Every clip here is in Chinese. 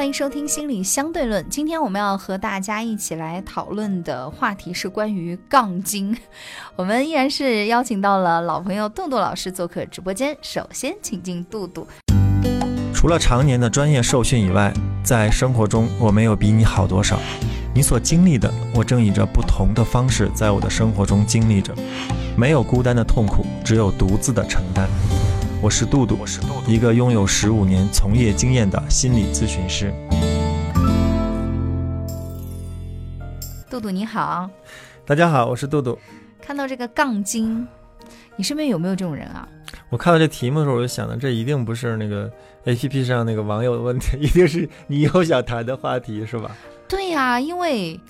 欢迎收听心理相对论。今天我们要和大家一起来讨论的话题是关于杠精。我们依然是邀请到了老朋友杜杜老师做客直播间。首先，请进杜杜。除了常年的专业受训以外，在生活中我没有比你好多少。你所经历的，我正以着不同的方式在我的生活中经历着。没有孤单的痛苦，只有独自的承担。我是杜杜，我是杜杜，一个拥有十五年从业经验的心理咨询师。杜杜你好，大家好，我是杜杜。看到这个杠精，你身边有没有这种人啊？我看到这题目的时候，我就想到，这一定不是那个 A P P 上那个网友的问题，一定是你有想谈的话题，是吧？对呀，因为。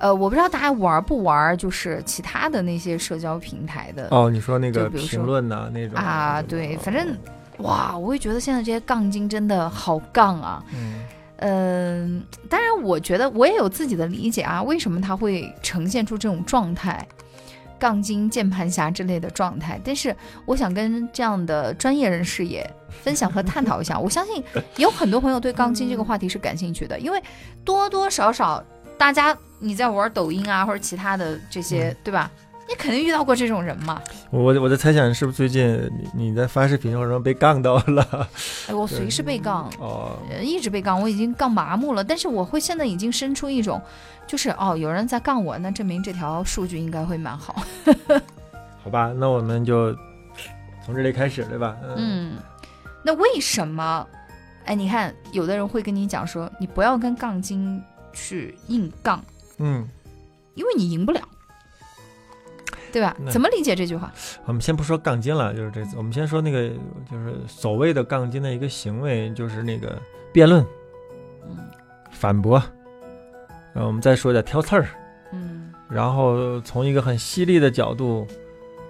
呃，我不知道大家玩不玩，就是其他的那些社交平台的哦。你说那个评论呐，那种啊，对，反正哇，我会觉得现在这些杠精真的好杠啊。嗯，嗯，当然，我觉得我也有自己的理解啊，为什么他会呈现出这种状态，杠精、键盘侠之类的状态？但是我想跟这样的专业人士也分享和探讨一下。我相信有很多朋友对杠精这个话题是感兴趣的，因为多多少少大家。你在玩抖音啊，或者其他的这些，对吧？你肯定遇到过这种人嘛。我我在猜想，是不是最近你你在发视频或者被杠到了？哎，我随时被杠，哦，一直被杠，我已经杠麻木了。但是我会现在已经生出一种，就是哦，有人在杠我，那证明这条数据应该会蛮好。好吧，那我们就从这里开始，对吧？嗯。那为什么？哎，你看，有的人会跟你讲说，你不要跟杠精去硬杠。嗯，因为你赢不了，对吧？怎么理解这句话？我们先不说杠精了，就是这次，我们先说那个，就是所谓的杠精的一个行为，就是那个辩论，嗯，反驳，然后我们再说一下挑刺儿，嗯，然后从一个很犀利的角度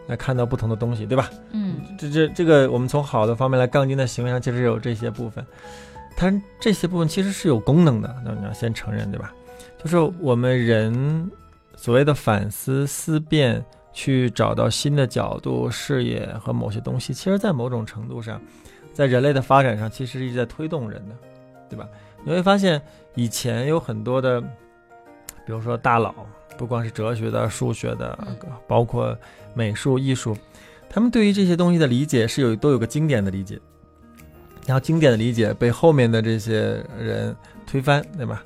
来看到不同的东西，对吧？嗯，这这这个，我们从好的方面来，杠精的行为上其实有这些部分，它这些部分其实是有功能的，那你要先承认，对吧？就是我们人所谓的反思思辨，去找到新的角度、视野和某些东西，其实，在某种程度上，在人类的发展上，其实一直在推动人的，对吧？你会发现，以前有很多的，比如说大佬，不光是哲学的、数学的，包括美术、艺术，他们对于这些东西的理解是有都有个经典的理解，然后经典的理解被后面的这些人推翻，对吧？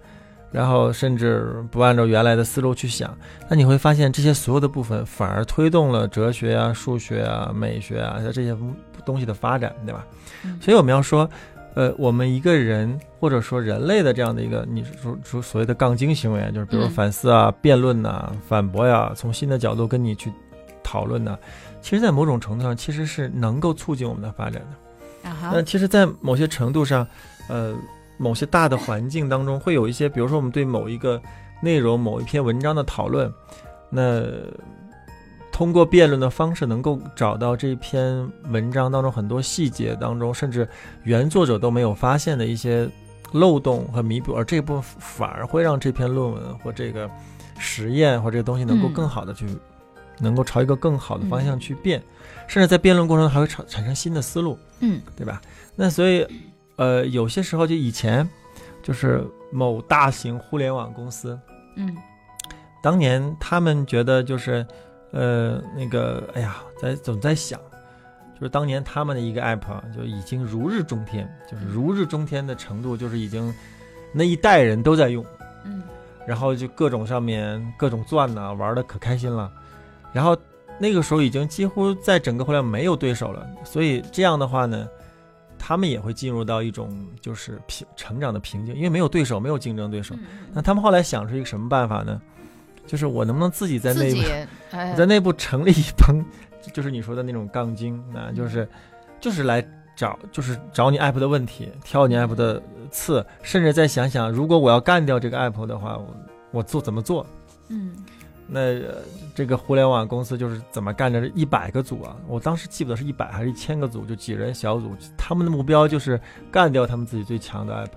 然后甚至不按照原来的思路去想，那你会发现这些所有的部分反而推动了哲学啊、数学啊、美学啊像这些东西的发展，对吧？所以我们要说，呃，我们一个人或者说人类的这样的一个你说说所谓的杠精行为啊，就是比如反思啊、辩论呐、反驳呀，从新的角度跟你去讨论呢，其实，在某种程度上其实是能够促进我们的发展的。那其实，在某些程度上，呃。某些大的环境当中，会有一些，比如说我们对某一个内容、某一篇文章的讨论，那通过辩论的方式，能够找到这篇文章当中很多细节当中，甚至原作者都没有发现的一些漏洞和弥补，而这部分反而会让这篇论文或这个实验或这个东西能够更好的去，能够朝一个更好的方向去变，甚至在辩论过程中还会产产生新的思路，嗯，对吧？那所以。呃，有些时候就以前，就是某大型互联网公司，嗯，当年他们觉得就是，呃，那个，哎呀，在总在想，就是当年他们的一个 app 就已经如日中天，就是如日中天的程度，就是已经那一代人都在用，嗯，然后就各种上面各种钻呐，玩的可开心了，然后那个时候已经几乎在整个互联网没有对手了，所以这样的话呢。他们也会进入到一种就是平成长的瓶颈，因为没有对手，没有竞争对手。那他们后来想出一个什么办法呢？就是我能不能自己在内部，在内部成立一帮，就是你说的那种杠精，啊就是就是来找，就是找你 app 的问题，挑你 app 的刺，甚至再想想，如果我要干掉这个 app 的话，我我做怎么做？嗯，那这个互联网公司就是怎么干的？一百个组啊，我当时记不得是一百还是一千个组，就几人小组，他们的目标就是干掉他们自己最强的 app。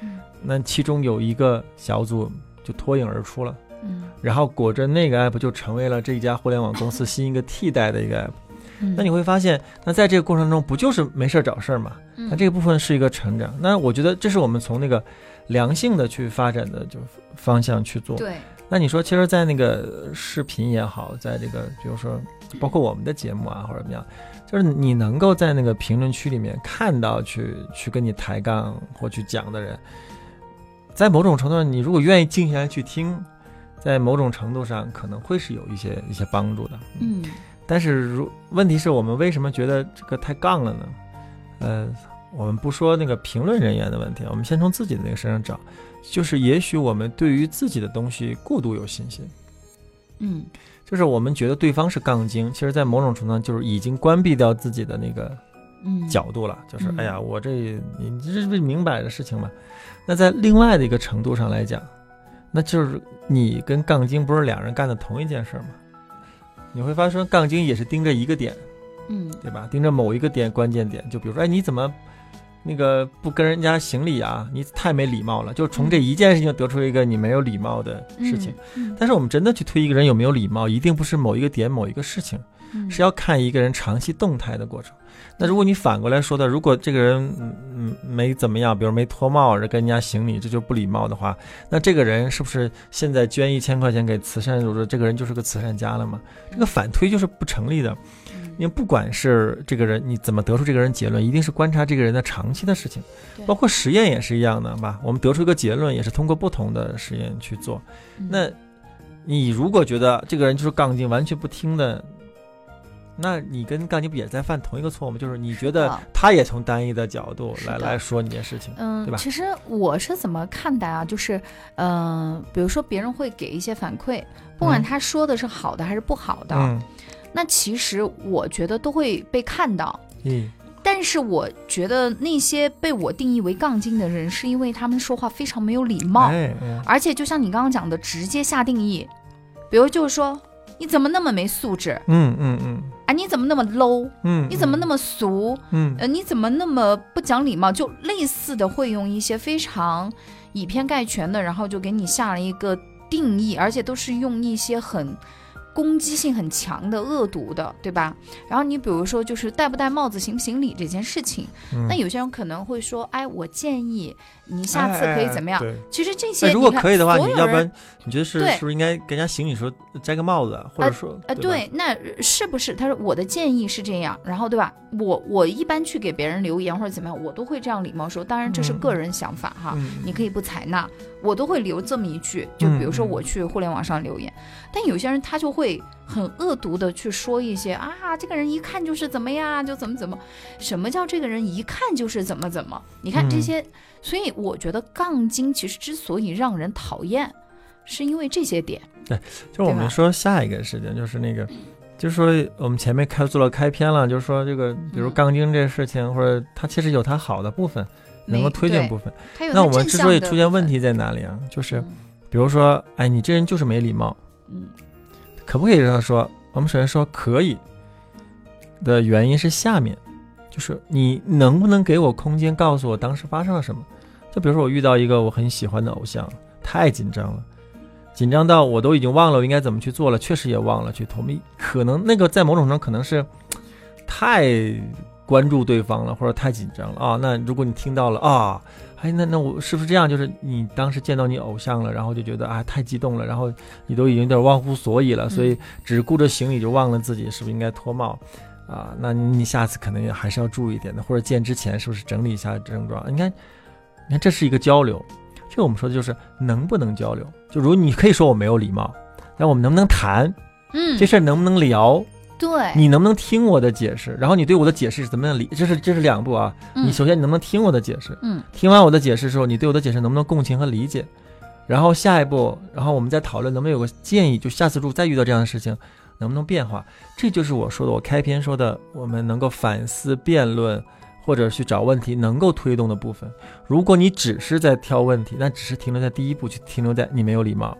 嗯，那其中有一个小组就脱颖而出了。嗯，然后果真那个 app 就成为了这家互联网公司新一个替代的一个 app。那你会发现，那在这个过程中不就是没事找事儿嘛？那这个部分是一个成长。那我觉得这是我们从那个良性的去发展的就方向去做。对。那你说，其实，在那个视频也好，在这个比如说包括我们的节目啊或者怎么样，就是你能够在那个评论区里面看到去去跟你抬杠或去讲的人，在某种程度上，你如果愿意静下来去听。在某种程度上可能会是有一些一些帮助的，嗯，但是如问题是我们为什么觉得这个太杠了呢？呃，我们不说那个评论人员的问题，我们先从自己的那个身上找，就是也许我们对于自己的东西过度有信心，嗯，就是我们觉得对方是杠精，其实，在某种程度上就是已经关闭掉自己的那个角度了，就是哎呀，我这你这不明摆的事情嘛？那在另外的一个程度上来讲。那就是你跟杠精不是两人干的同一件事吗？你会发现杠精也是盯着一个点，嗯，对吧？盯着某一个点关键点，就比如说，哎，你怎么那个不跟人家行礼啊？你太没礼貌了。就从这一件事情得出一个你没有礼貌的事情。但是我们真的去推一个人有没有礼貌，一定不是某一个点某一个事情，是要看一个人长期动态的过程。那如果你反过来说的，如果这个人嗯没怎么样，比如没脱帽，跟人家行礼，这就不礼貌的话，那这个人是不是现在捐一千块钱给慈善组织，这个人就是个慈善家了嘛？这个反推就是不成立的。因为不管是这个人你怎么得出这个人结论，一定是观察这个人的长期的事情，包括实验也是一样的吧？我们得出一个结论，也是通过不同的实验去做。那你如果觉得这个人就是杠精，完全不听的。那你跟杠精不也在犯同一个错误吗？就是你觉得他也从单一的角度来来说你件事情，嗯，对吧？其实我是怎么看待啊？就是，嗯，比如说别人会给一些反馈，不管他说的是好的还是不好的，那其实我觉得都会被看到。嗯，但是我觉得那些被我定义为杠精的人，是因为他们说话非常没有礼貌，而且就像你刚刚讲的，直接下定义，比如就是说。你怎么那么没素质？嗯嗯嗯，啊，你怎么那么 low？嗯，你怎么那么俗？嗯，呃，你怎么那么不讲礼貌？就类似的会用一些非常以偏概全的，然后就给你下了一个定义，而且都是用一些很。攻击性很强的、恶毒的，对吧？然后你比如说，就是戴不戴帽子、行不行礼这件事情，那有些人可能会说：“哎，我建议你下次可以怎么样？”其实这些，如果可以的话，你要不然你觉得是是不是应该给人家行礼时候摘个帽子，或者说，呃，对，那是不是？他说我的建议是这样，然后对吧？我我一般去给别人留言或者怎么样，我都会这样礼貌说。当然这是个人想法哈，你可以不采纳。我都会留这么一句，就比如说我去互联网上留言，但有些人他就会很恶毒的去说一些啊，这个人一看就是怎么样，就怎么怎么，什么叫这个人一看就是怎么怎么？你看这些，所以我觉得杠精其实之所以让人讨厌，是因为这些点。对，就是我们说下一个事情，就是那个，就是说我们前面开做了开篇了，就是说这个，比如杠精这事情，或者他其实有他好的部分。能够推荐部分，那我们之所以出现问题在哪里啊？就是，比如说，哎，你这人就是没礼貌，嗯，可不可以这样说？我们首先说可以的原因是下面，就是你能不能给我空间，告诉我当时发生了什么？就比如说我遇到一个我很喜欢的偶像，太紧张了，紧张到我都已经忘了我应该怎么去做了，确实也忘了去投币，可能那个在某种程度可能是太。关注对方了，或者太紧张了啊？那如果你听到了啊，哎，那那我是不是这样？就是你当时见到你偶像了，然后就觉得啊太激动了，然后你都已经有点忘乎所以了，所以只顾着行礼就忘了自己是不是应该脱帽啊？那你下次可能也还是要注意一点的，或者见之前是不是整理一下症状？你看，你看这是一个交流，这个我们说的就是能不能交流？就如你可以说我没有礼貌，那我们能不能谈？嗯，这事儿能不能聊？对你能不能听我的解释？然后你对我的解释是怎么样理？这是这是两步啊。你首先你能不能听我的解释？嗯，听完我的解释之后，你对我的解释能不能共情和理解？然后下一步，然后我们再讨论能不能有个建议，就下次如果再遇到这样的事情，能不能变化？这就是我说的，我开篇说的，我们能够反思辩论，或者去找问题能够推动的部分。如果你只是在挑问题，那只是停留在第一步，去停留在你没有礼貌。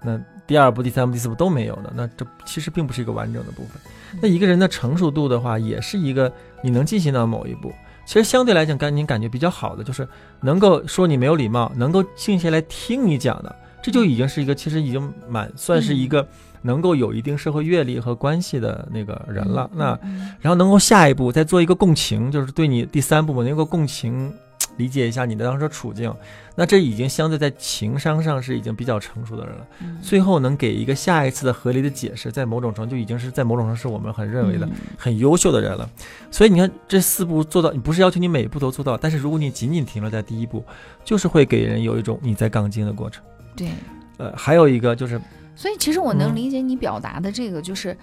那第二步、第三步、第四步都没有的，那这其实并不是一个完整的部分。那一个人的成熟度的话，也是一个你能进行到某一步。其实相对来讲，感你感觉比较好的，就是能够说你没有礼貌，能够静下来听你讲的，这就已经是一个其实已经蛮算是一个能够有一定社会阅历和关系的那个人了。那然后能够下一步再做一个共情，就是对你第三部分，能够共情。理解一下你的当时处境，那这已经相对在情商上是已经比较成熟的人了。最后能给一个下一次的合理的解释，在某种程度就已经是在某种程度是我们很认为的很优秀的人了。所以你看这四步做到，你不是要求你每一步都做到，但是如果你仅仅停留在第一步，就是会给人有一种你在杠精的过程。对，呃，还有一个就是，所以其实我能理解你表达的这个，就是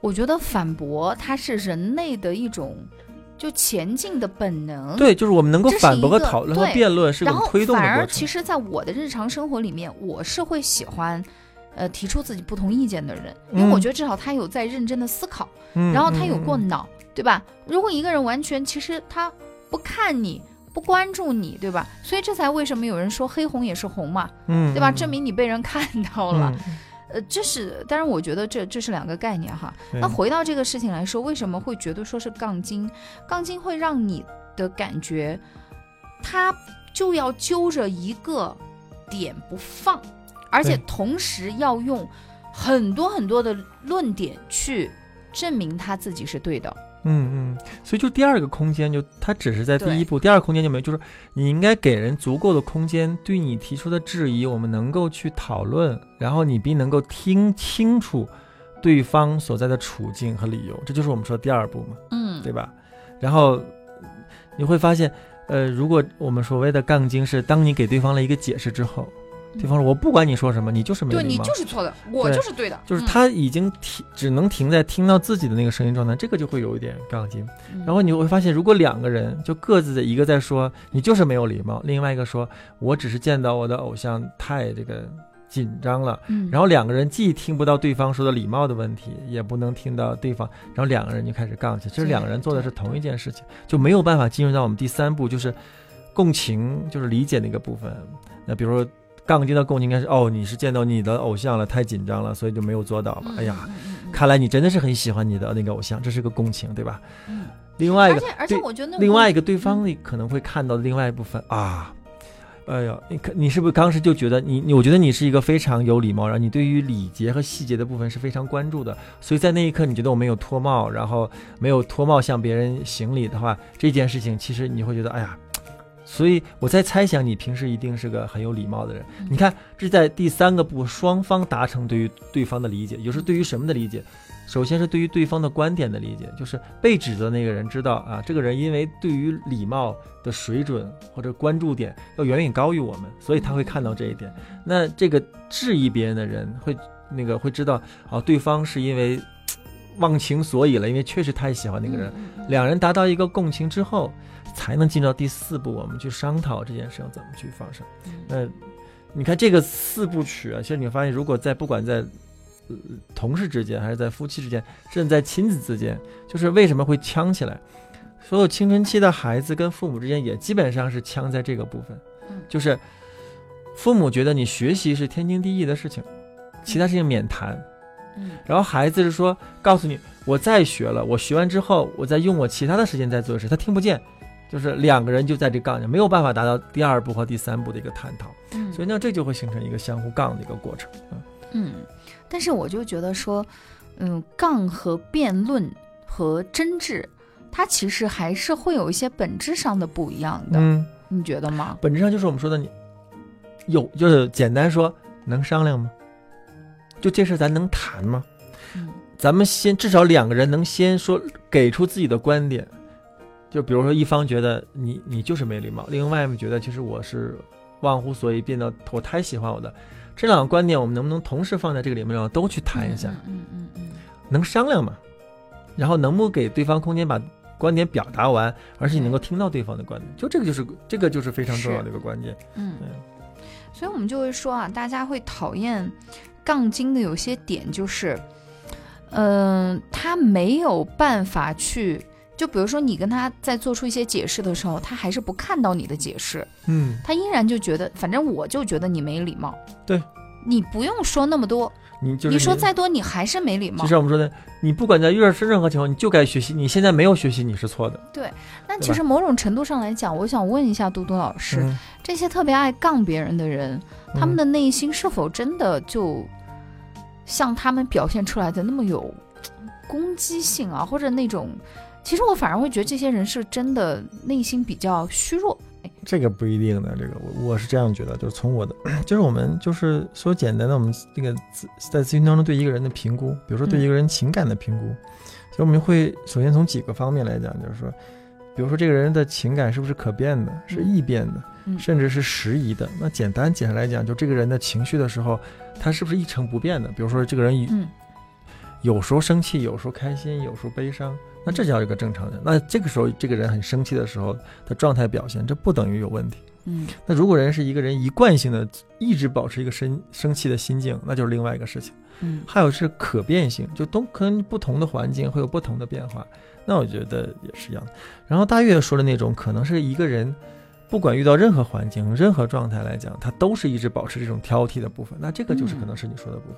我觉得反驳它是人类的一种。就前进的本能，对，就是我们能够反驳和讨论和辩论，是然后推动反而，其实，在我的日常生活里面，我是会喜欢，呃，提出自己不同意见的人，因为我觉得至少他有在认真的思考，然后他有过脑，对吧？如果一个人完全其实他不看你，不关注你，对吧？所以这才为什么有人说黑红也是红嘛，嗯，对吧？证明你被人看到了。呃，这是当然，我觉得这这是两个概念哈。那回到这个事情来说，为什么会觉得说是杠精？杠精会让你的感觉，他就要揪着一个点不放，而且同时要用很多很多的论点去证明他自己是对的。嗯嗯，所以就第二个空间，就它只是在第一步，第二个空间就没有，就是你应该给人足够的空间，对你提出的质疑，我们能够去讨论，然后你必能够听清楚对方所在的处境和理由，这就是我们说的第二步嘛，嗯，对吧？然后你会发现，呃，如果我们所谓的杠精是当你给对方了一个解释之后。对方说：“我不管你说什么，你就是没对你就是错的，我就是对的。就是他已经停，只能停在听到自己的那个声音状态，这个就会有一点杠精。然后你会发现，如果两个人就各自的一个在说你就是没有礼貌，另外一个说我只是见到我的偶像太这个紧张了。然后两个人既听不到对方说的礼貌的问题，也不能听到对方，然后两个人就开始杠起。其实两个人做的是同一件事情，就没有办法进入到我们第三步，就是共情，就是理解那个部分。那比如说。杠精的共情应该是哦，你是见到你的偶像了，太紧张了，所以就没有做到吧？哎呀，看来你真的是很喜欢你的那个偶像，这是个共情，对吧？另外一个，而且而且我觉得另外一个对方可能会看到的另外一部分啊，哎呀，你可你是不是当时就觉得你你？我觉得你是一个非常有礼貌，然后你对于礼节和细节的部分是非常关注的，所以在那一刻你觉得我没有脱帽，然后没有脱帽向别人行礼的话，这件事情其实你会觉得哎呀。所以我在猜想，你平时一定是个很有礼貌的人。你看，这在第三个步，双方达成对于对方的理解，也是对于什么的理解？首先是对于对方的观点的理解，就是被指责那个人知道啊，这个人因为对于礼貌的水准或者关注点要远远高于我们，所以他会看到这一点。那这个质疑别人的人会那个会知道啊，对方是因为忘情所以了，因为确实太喜欢那个人。两人达到一个共情之后。才能进到第四步，我们去商讨这件事情怎么去发生。那你看这个四部曲啊，其实你发现，如果在不管在呃同事之间，还是在夫妻之间，甚至在亲子之间，就是为什么会呛起来？所有青春期的孩子跟父母之间也基本上是呛在这个部分，就是父母觉得你学习是天经地义的事情，其他事情免谈。然后孩子是说，告诉你，我再学了，我学完之后，我再用我其他的时间再做事，他听不见。就是两个人就在这杠上，没有办法达到第二步和第三步的一个探讨，所以呢，这就会形成一个相互杠的一个过程。嗯，但是我就觉得说，嗯，杠和辩论和争执，它其实还是会有一些本质上的不一样的。嗯，你觉得吗？本质上就是我们说的，你有就是简单说，能商量吗？就这事咱能谈吗？嗯，咱们先至少两个人能先说给出自己的观点。就比如说，一方觉得你你就是没礼貌，另外一方觉得其实我是忘乎所以，变得我太喜欢我的，这两个观点我们能不能同时放在这个里面都去谈一下？嗯嗯嗯，能商量吗？然后能不给对方空间把观点表达完，而且你能够听到对方的观点，就这个就是这个就是非常重要的一个关键。嗯，所以我们就会说啊，大家会讨厌杠精的有些点就是，嗯，他没有办法去。就比如说你跟他在做出一些解释的时候，他还是不看到你的解释，嗯，他依然就觉得，反正我就觉得你没礼貌。对，你不用说那么多，你就是你说再多，你还是没礼貌就。像我们说的，你不管在遇到是任何情况，你就该学习。你现在没有学习，你是错的。对那其实某种程度上来讲，我想问一下嘟嘟老师，嗯这些特别爱杠别人的人，他们的内心是否真的就像他们表现出来的那么有攻击性啊，或者那种？其实我反而会觉得这些人是真的内心比较虚弱。这个不一定的，这个我我是这样觉得，就是从我的，就是我们就是说简单的，我们这个咨在咨询当中对一个人的评估，比如说对一个人情感的评估，所以我们会首先从几个方面来讲，就是说，比如说这个人的情感是不是可变的，是易变的，嗯甚至是时移的。那简单简单来讲，就这个人的情绪的时候，他是不是一成不变的？比如说这个人嗯有时候生气，有时候开心，有时候悲伤，那这叫一个正常人。那这个时候，这个人很生气的时候的状态表现，这不等于有问题。嗯那如果人是一个人一贯性的一直保持一个生生气的心境，那就是另外一个事情。嗯还有是可变性，就都可能不同的环境会有不同的变化。那我觉得也是一样的。然后大月说的那种，可能是一个人不管遇到任何环境、任何状态来讲，他都是一直保持这种挑剔的部分。那这个就是可能是你说的部分。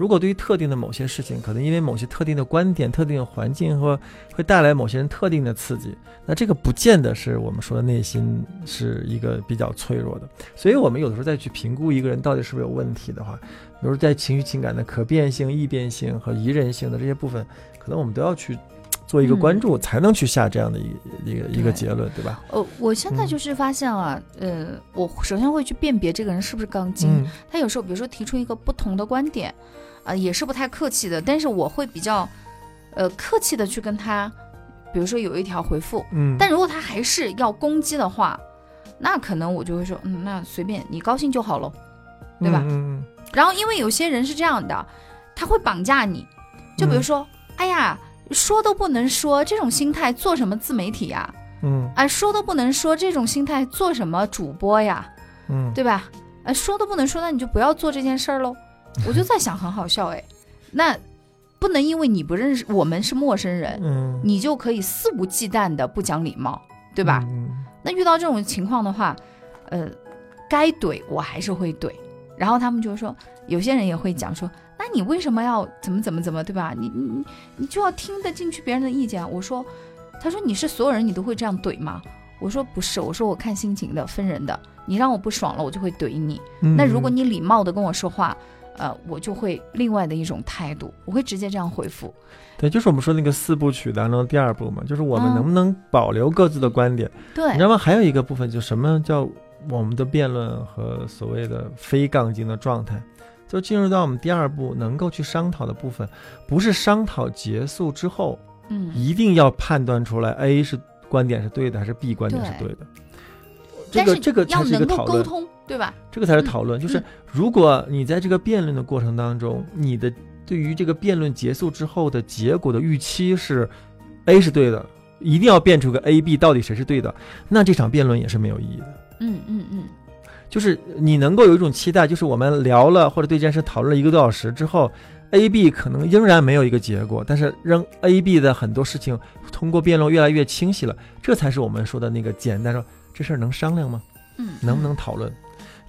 如果对于特定的某些事情，可能因为某些特定的观点、特定的环境和会带来某些人特定的刺激，那这个不见得是我们说的内心是一个比较脆弱的。所以我们有的时候再去评估一个人到底是不是有问题的话，比如在情绪情感的可变性、易变性和宜人性的这些部分，可能我们都要去做一个关注，才能去下这样的一个一个一个结论，对吧？呃，我现在嗯就是发现啊，呃，我首先会去辨别这个人是不是杠精。嗯他有时候比如说提出一个不同的观点，啊、也是不太客气的，但是我会比较，呃，客气的去跟他，比如说有一条回复，嗯，但如果他还是要攻击的话，那可能我就会说，嗯，那随便你高兴就好喽。对吧嗯嗯然后因为有些人是这样的，他会绑架你，就比如嗯说，哎呀，说都不能说，这种心态做什么自媒体呀？嗯哎，说都不能说，这种心态做什么主播呀？嗯，对吧？哎，说都不能说，那你就不要做这件事儿喽。我就在想，很好笑哎，那不能因为你不认识我们是陌生人，嗯，你就可以肆无忌惮的不讲礼貌，对吧？嗯那遇到这种情况的话，呃，该怼我还是会怼。然后他们就说，有些人也会讲说，那你为什么要怎么怎么怎么，对吧？你你你你就要听得进去别人的意见啊。我说，他说你是所有人你都会这样怼吗？我说不是，我说我看心情的，分人的。你让我不爽了，我就会怼你。嗯那如果你礼貌的跟我说话，呃，我就会另外的一种态度，我会直接这样回复。对，就是我们说那个四部曲当中的第二部嘛，就是我们嗯能不能保留各自的观点。对你知，道吗？还有一个部分，就什么叫我们的辩论和所谓的非杠精的状态，就进入到我们第二步能够去商讨的部分，不是商讨结束之后嗯，一定要判断出来 A 是观点是对的还是 B 观点是对的。这个这个才是一个讨论，对吧？这个才是讨论。就是嗯如果你在这个辩论的过程当中，你的对于这个辩论结束之后的结果的预期是 A 是对的，一定要辩出个 A、B 到底谁是对的，那这场辩论也是没有意义的。嗯嗯嗯，就是你能够有一种期待，就是我们聊了或者对这件事讨论了一个多小时之后，A、B 可能仍然没有一个结果，但是仍 A、B 的很多事情通过辩论越来越清晰了，这才是我们说的那个简单说这事儿能商量吗？嗯，能不能讨论？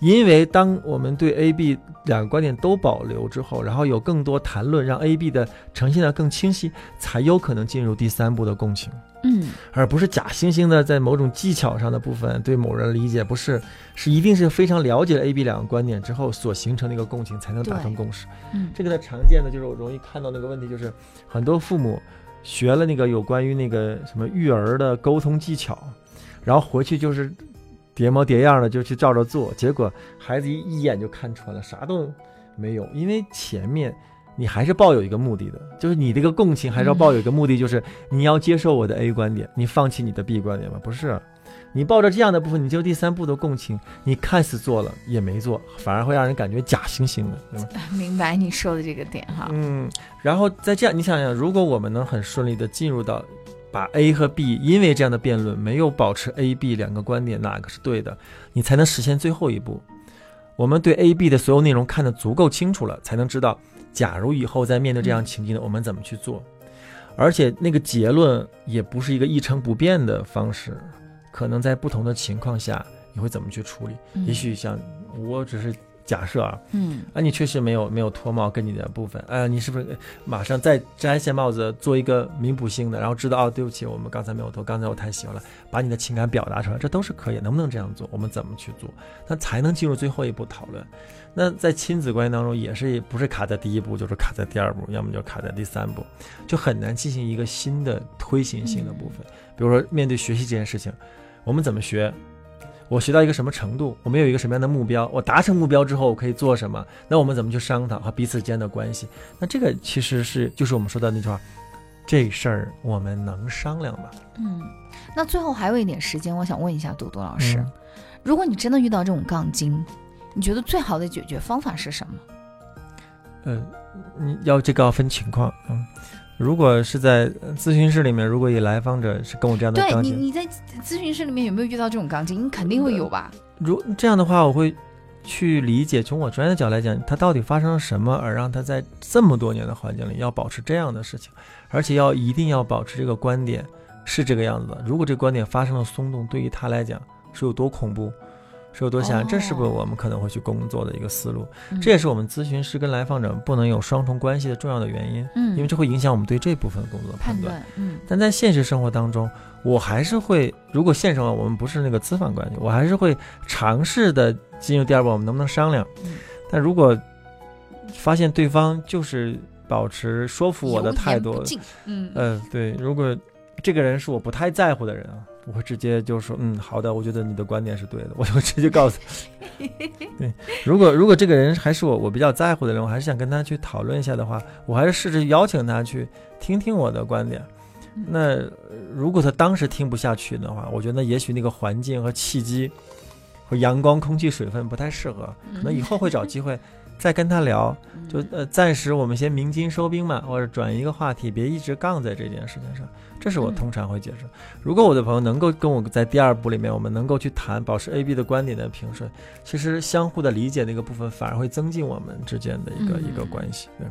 因为当我们对 A、B 两个观点都保留之后，然后有更多谈论，让 A、B 的呈现的更清晰，才有可能进入第三步的共情。嗯而不是假惺惺的在某种技巧上的部分对某人理解，不是，是一定是非常了解了 A、B 两个观点之后所形成的一个共情，才能达成共识。嗯这个呢，常见的就是我容易看到那个问题，就是很多父母学了那个有关于那个什么育儿的沟通技巧，然后回去就是叠模叠样的就去照着做，结果孩子一一眼就看穿了，啥都没有，因为前面。你还是抱有一个目的的，就是你这个共情还是要抱有一个目的，就是你要接受我的 A 观点，你放弃你的 B 观点吗？不是，你抱着这样的部分，你就第三步的共情，你看似做了也没做，反而会让人感觉假惺惺的，对吧？明白你说的这个点哈。嗯，然后再这样，你想想，如果我们能很顺利的进入到把 A 和 B 因为这样的辩论没有保持 A、B 两个观点哪个是对的，你才能实现最后一步。我们对 A、B 的所有内容看得足够清楚了，才能知道，假如以后在面对这样情境的，我们怎么去做。而且那个结论也不是一个一成不变的方式，可能在不同的情况下你会怎么去处理？也许像我只是。假设啊，嗯，啊，你确实没有没有脱帽跟你的部分，哎，你是不是马上再摘下帽子做一个弥补性的，然后知道哦，对不起，我们刚才没有脱，刚才我太喜欢了，把你的情感表达出来，这都是可以，能不能这样做？我们怎么去做？那才能进入最后一步讨论。那在亲子关系当中，也是不是卡在第一步，就是卡在第二步，要么就卡在第三步，就很难进行一个新的推行性的部分。比如说面对学习这件事情，我们怎么学？我学到一个什么程度？我们有一个什么样的目标？我达成目标之后，我可以做什么？那我们怎么去商讨和彼此间的关系？那这个其实是就是我们说的那句话，这事儿我们能商量吗？嗯，那最后还有一点时间，我想问一下朵朵老师，如果你真的遇到这种杠精，你觉得最好的解决方法是什么？呃，你要这个要分情况，嗯。如果是在咨询室里面，如果有来访者是跟我这样的，对你你在咨询室里面有没有遇到这种钢筋？你肯定会有吧。如这样的话，我会去理解，从我专业的角度来讲，他到底发生了什么，而让他在这么多年的环境里要保持这样的事情，而且要一定要保持这个观点是这个样子的。如果这个观点发生了松动，对于他来讲是有多恐怖？是有多想，这是不是我们可能会去工作的一个思路？这也是我们咨询师跟来访者不能有双重关系的重要的原因。嗯，因为这会影响我们对这部分工作的判断。嗯，但在现实生活当中，我还是会，如果现实上我们不是那个资访关系，我还是会尝试的进入第二步，我们能不能商量？嗯，但如果发现对方就是保持说服我的态度，嗯，呃，对，如果这个人是我不太在乎的人啊。我会直接就说，嗯，好的，我觉得你的观点是对的，我就直接告诉。对，如果如果这个人还是我我比较在乎的人，我还是想跟他去讨论一下的话，我还是试着邀请他去听听我的观点。那如果他当时听不下去的话，我觉得也许那个环境和契机和阳光、空气、水分不太适合，可能以后会找机会。再跟他聊，就呃，暂时我们先鸣金收兵嘛，或者转一个话题，别一直杠在这件事情上。这是我通常会解释。如果我的朋友能够跟我在第二步里面，我们能够去谈保持 A、B 的观点的平顺，其实相互的理解那个部分反而会增进我们之间的一个一个关系。对，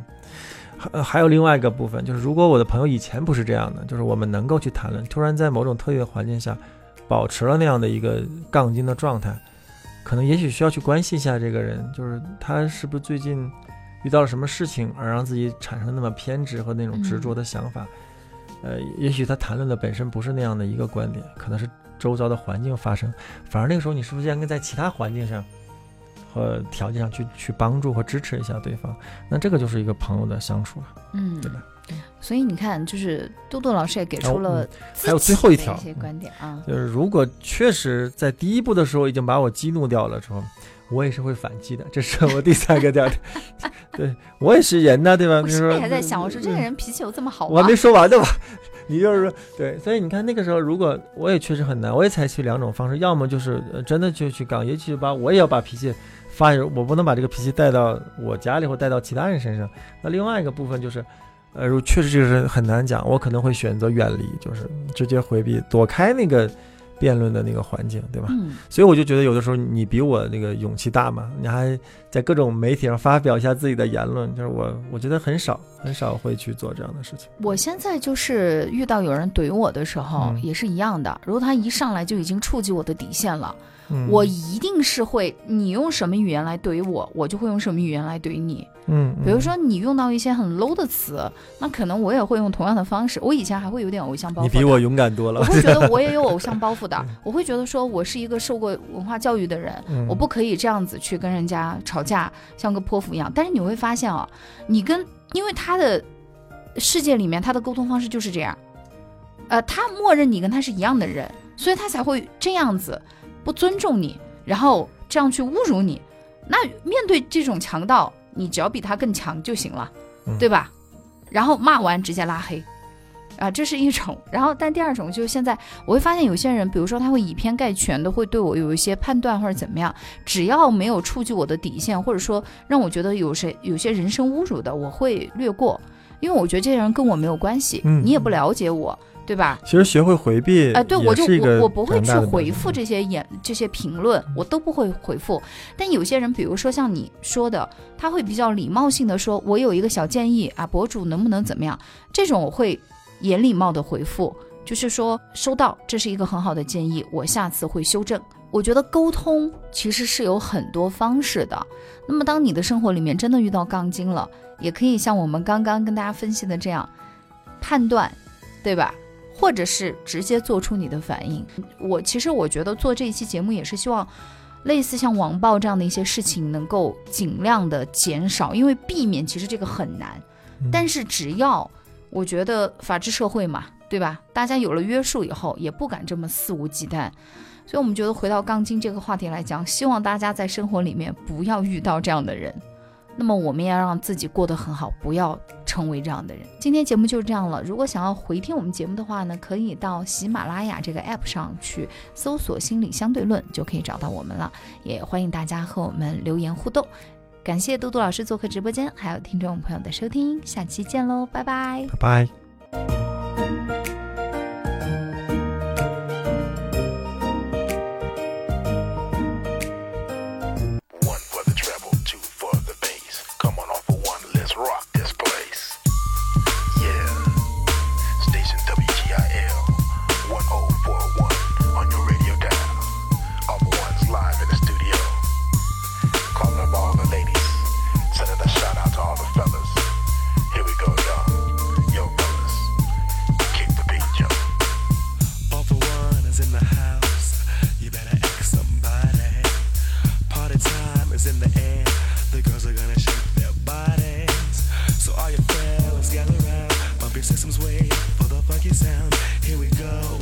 还还有另外一个部分，就是如果我的朋友以前不是这样的，就是我们能够去谈论，突然在某种特定的环境下，保持了那样的一个杠精的状态。可能也许需要去关心一下这个人，就是他是不是最近遇到了什么事情，而让自己产生那么偏执和那种执着的想法。呃，也许他谈论的本身不是那样的一个观点，可能是周遭的环境发生。反而那个时候，你是不是应该在其他环境上和条件上去去帮助和支持一下对方？那这个就是一个朋友的相处了，嗯，对吧？所以你看，就是多多老师也给出了还有最后一条一些观点啊，就是如果确实在第一步的时候已经把我激怒掉了之后，我也是会反击的。这是我第三个点。对我也是人呐，对吧？我心里还在想，我说这个人脾气有这么好吗？我还没说完呢吧？你就是说，对，所以你看那个时候，如果我也确实很难，我也采取两种方式，要么就是真的就去杠，也许把我也要把脾气发，我不能把这个脾气带到我家里或带到其他人身上。那另外一个部分就是。呃，如确实这个是很难讲，我可能会选择远离，就是直接回避，躲开那个辩论的那个环境，对吧？嗯。所以我就觉得有的时候你比我那个勇气大嘛，你还在各种媒体上发表一下自己的言论，就是我我觉得很少很少会去做这样的事情。我现在就是遇到有人怼我的时候也是一样的，如果他一上来就已经触及我的底线了。我一定是会，你用什么语言来怼我，我就会用什么语言来怼你。嗯，比如说你用到一些很 low 的词，那可能我也会用同样的方式。我以前还会有点偶像包袱，你比我勇敢多了。我会觉得我也有偶像包袱的，我会觉得说我是一个受过文化教育的人，我不可以这样子去跟人家吵架，像个泼妇一样。但是你会发现啊，你跟因为他的世界里面他的沟通方式就是这样，呃，他默认你跟他是一样的人，所以他才会这样子。不尊重你，然后这样去侮辱你，那面对这种强盗，你只要比他更强就行了，对吧？然后骂完直接拉黑，啊，这是一种。然后，但第二种就是现在我会发现有些人，比如说他会以偏概全的，会对我有一些判断或者怎么样，只要没有触及我的底线，或者说让我觉得有谁有些人身侮辱的，我会略过，因为我觉得这些人跟我没有关系，你也不了解我。对吧？其实学会回避，哎，对我就我我不会去回复这些言这些评论，我都不会回复。但有些人，比如说像你说的，他会比较礼貌性的说：“我有一个小建议啊，博主能不能怎么样？”这种我会也礼貌的回复，就是说收到，这是一个很好的建议，我下次会修正。我觉得沟通其实是有很多方式的。那么，当你的生活里面真的遇到杠精了，也可以像我们刚刚跟大家分析的这样判断，对吧？或者是直接做出你的反应。我其实我觉得做这一期节目也是希望，类似像网暴这样的一些事情能够尽量的减少，因为避免其实这个很难。但是只要我觉得法治社会嘛，对吧？大家有了约束以后，也不敢这么肆无忌惮。所以，我们觉得回到杠精这个话题来讲，希望大家在生活里面不要遇到这样的人。那么，我们也要让自己过得很好，不要成为这样的人。今天节目就是这样了。如果想要回听我们节目的话呢，可以到喜马拉雅这个 app 上去搜索“心理相对论”，就可以找到我们了。也欢迎大家和我们留言互动。感谢嘟嘟老师做客直播间，还有听众朋友的收听。下期见喽，拜拜，拜拜。systems wait for the funky sound. Here we go.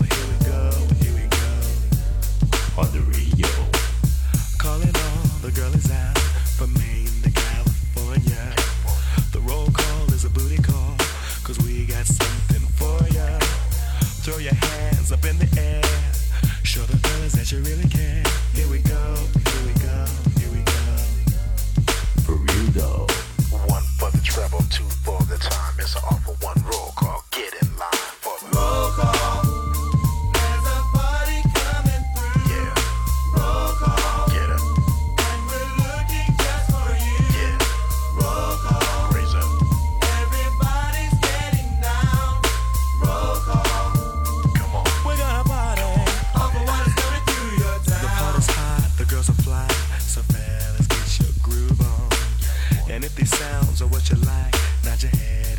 Hippie sounds are what you like, nod your head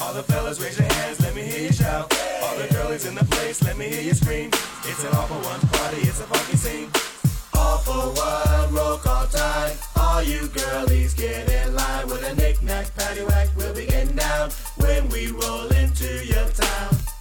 All the fellas, raise your hands, let me hear you shout. All the girlies in the place, let me hear you scream. It's an all for one party, it's a funky scene. All for one, roll call time. All you girlies get in line with a knick-knack, paddywhack. We'll be getting down when we roll into your town.